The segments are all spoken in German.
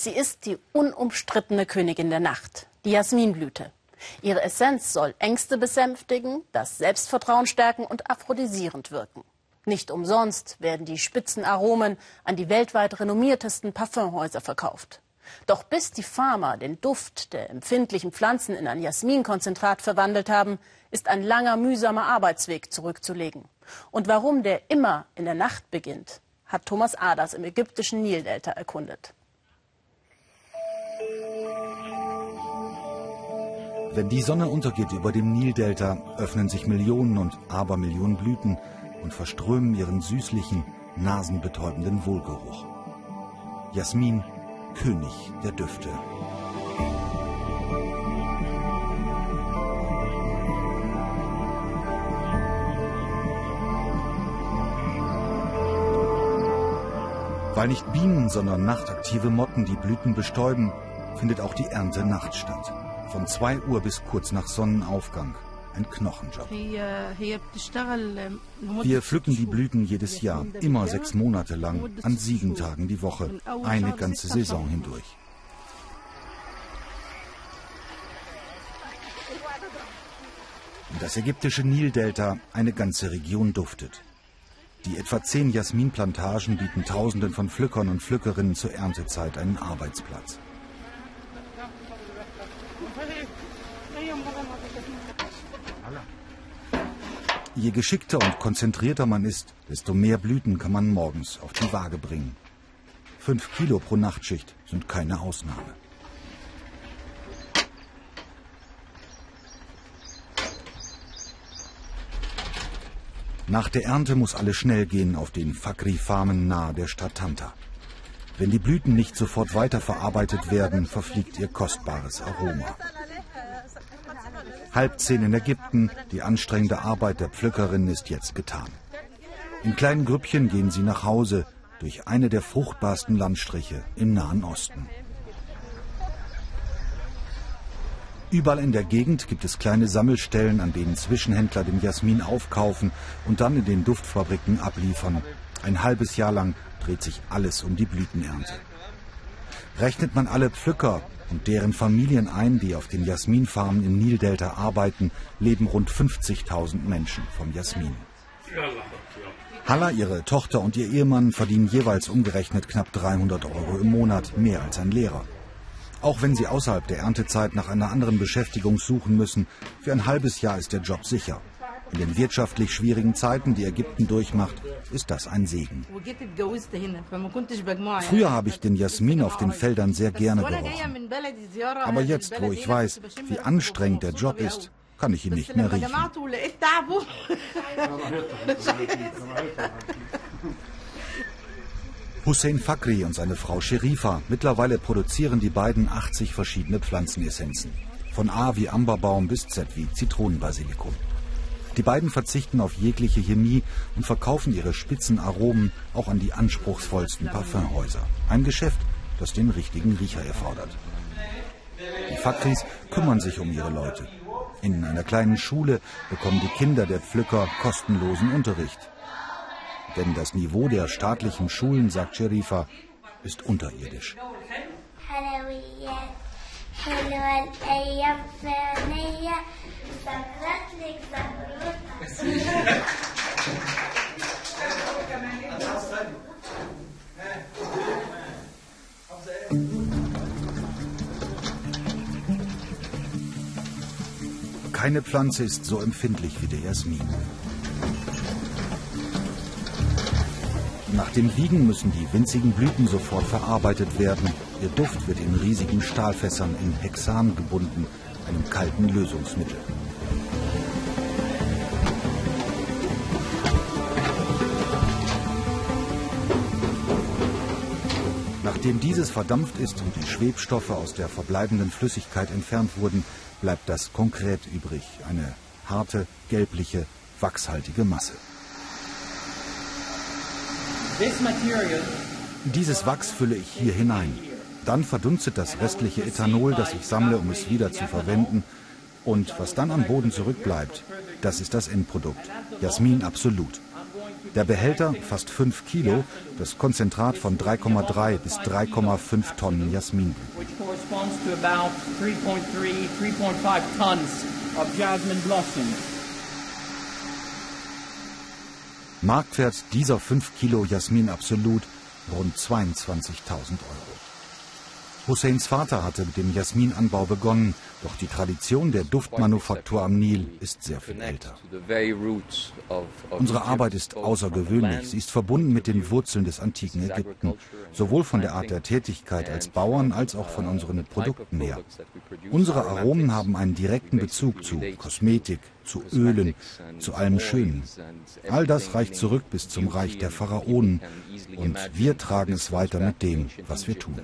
Sie ist die unumstrittene Königin der Nacht, die Jasminblüte. Ihre Essenz soll Ängste besänftigen, das Selbstvertrauen stärken und aphrodisierend wirken. Nicht umsonst werden die Spitzenaromen an die weltweit renommiertesten Parfümhäuser verkauft. Doch bis die Farmer den Duft der empfindlichen Pflanzen in ein Jasminkonzentrat verwandelt haben, ist ein langer, mühsamer Arbeitsweg zurückzulegen. Und warum der immer in der Nacht beginnt, hat Thomas Aders im ägyptischen Nildelta erkundet. Wenn die Sonne untergeht über dem Nildelta, öffnen sich Millionen und Abermillionen Blüten und verströmen ihren süßlichen, nasenbetäubenden Wohlgeruch. Jasmin König der Düfte. Weil nicht Bienen, sondern nachtaktive Motten die Blüten bestäuben, findet auch die Ernte nachts statt. Von 2 Uhr bis kurz nach Sonnenaufgang ein Knochenjob. Wir pflücken die Blüten jedes Jahr, immer sechs Monate lang, an sieben Tagen die Woche, eine ganze Saison hindurch. Das ägyptische Nildelta, eine ganze Region duftet. Die etwa zehn Jasminplantagen bieten Tausenden von Pflückern und Pflückerinnen zur Erntezeit einen Arbeitsplatz. Je geschickter und konzentrierter man ist, desto mehr Blüten kann man morgens auf die Waage bringen. Fünf Kilo pro Nachtschicht sind keine Ausnahme. Nach der Ernte muss alles schnell gehen auf den Fakri-Farmen nahe der Stadt Tanta. Wenn die Blüten nicht sofort weiterverarbeitet werden, verfliegt ihr kostbares Aroma. Halb zehn in Ägypten, die anstrengende Arbeit der Pflückerin ist jetzt getan. In kleinen Grüppchen gehen sie nach Hause durch eine der fruchtbarsten Landstriche im Nahen Osten. Überall in der Gegend gibt es kleine Sammelstellen, an denen Zwischenhändler den Jasmin aufkaufen und dann in den Duftfabriken abliefern. Ein halbes Jahr lang dreht sich alles um die Blütenernte. Rechnet man alle Pflücker und deren Familien ein, die auf den Jasminfarmen im Nildelta arbeiten, leben rund 50.000 Menschen vom Jasmin. Halla, ihre Tochter und ihr Ehemann verdienen jeweils umgerechnet knapp 300 Euro im Monat, mehr als ein Lehrer. Auch wenn sie außerhalb der Erntezeit nach einer anderen Beschäftigung suchen müssen, für ein halbes Jahr ist der Job sicher. In den wirtschaftlich schwierigen Zeiten, die Ägypten durchmacht, ist das ein Segen. Früher habe ich den Jasmin auf den Feldern sehr gerne gerochen. Aber jetzt, wo ich weiß, wie anstrengend der Job ist, kann ich ihn nicht mehr riechen. Hussein Fakri und seine Frau Sherifa. Mittlerweile produzieren die beiden 80 verschiedene Pflanzenessenzen. Von A wie Amberbaum bis Z wie Zitronenbasilikum. Die beiden verzichten auf jegliche Chemie und verkaufen ihre spitzen Aromen auch an die anspruchsvollsten Parfümhäuser. Ein Geschäft, das den richtigen Riecher erfordert. Die Fakris kümmern sich um ihre Leute. In einer kleinen Schule bekommen die Kinder der Pflücker kostenlosen Unterricht. Denn das Niveau der staatlichen Schulen, sagt Sherifa, ist unterirdisch. Keine Pflanze ist so empfindlich wie der Jasmin. Nach dem Wiegen müssen die winzigen Blüten sofort verarbeitet werden. Ihr Duft wird in riesigen Stahlfässern in Hexan gebunden, einem kalten Lösungsmittel. Nachdem dieses verdampft ist und die Schwebstoffe aus der verbleibenden Flüssigkeit entfernt wurden, bleibt das Konkret übrig, eine harte, gelbliche, wachshaltige Masse. Dieses Wachs fülle ich hier hinein. Dann verdunstet das restliche Ethanol, das ich sammle, um es wieder zu verwenden. Und was dann am Boden zurückbleibt, das ist das Endprodukt. Jasmin Absolut. Der Behälter, fast 5 Kilo, das Konzentrat von 3,3 bis 3,5 Tonnen Jasmin. Marktwert dieser 5 Kilo Jasmin Absolut rund 22.000 Euro. Husseins Vater hatte mit dem Jasminanbau begonnen, doch die Tradition der Duftmanufaktur am Nil ist sehr viel älter. Unsere Arbeit ist außergewöhnlich. Sie ist verbunden mit den Wurzeln des antiken Ägypten, sowohl von der Art der Tätigkeit als Bauern als auch von unseren Produkten her. Unsere Aromen haben einen direkten Bezug zu Kosmetik, zu Ölen, zu allem Schönen. All das reicht zurück bis zum Reich der Pharaonen und wir tragen es weiter mit dem, was wir tun.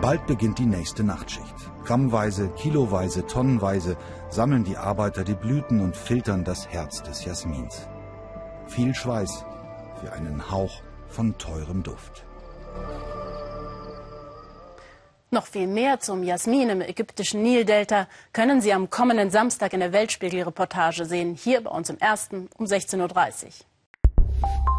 Bald beginnt die nächste Nachtschicht. Grammweise, kiloweise, tonnenweise sammeln die Arbeiter die Blüten und filtern das Herz des Jasmins. Viel Schweiß für einen Hauch von teurem Duft. Noch viel mehr zum Jasmin im ägyptischen Nildelta können Sie am kommenden Samstag in der Weltspiegel-Reportage sehen, hier bei uns im Ersten um 16.30 Uhr.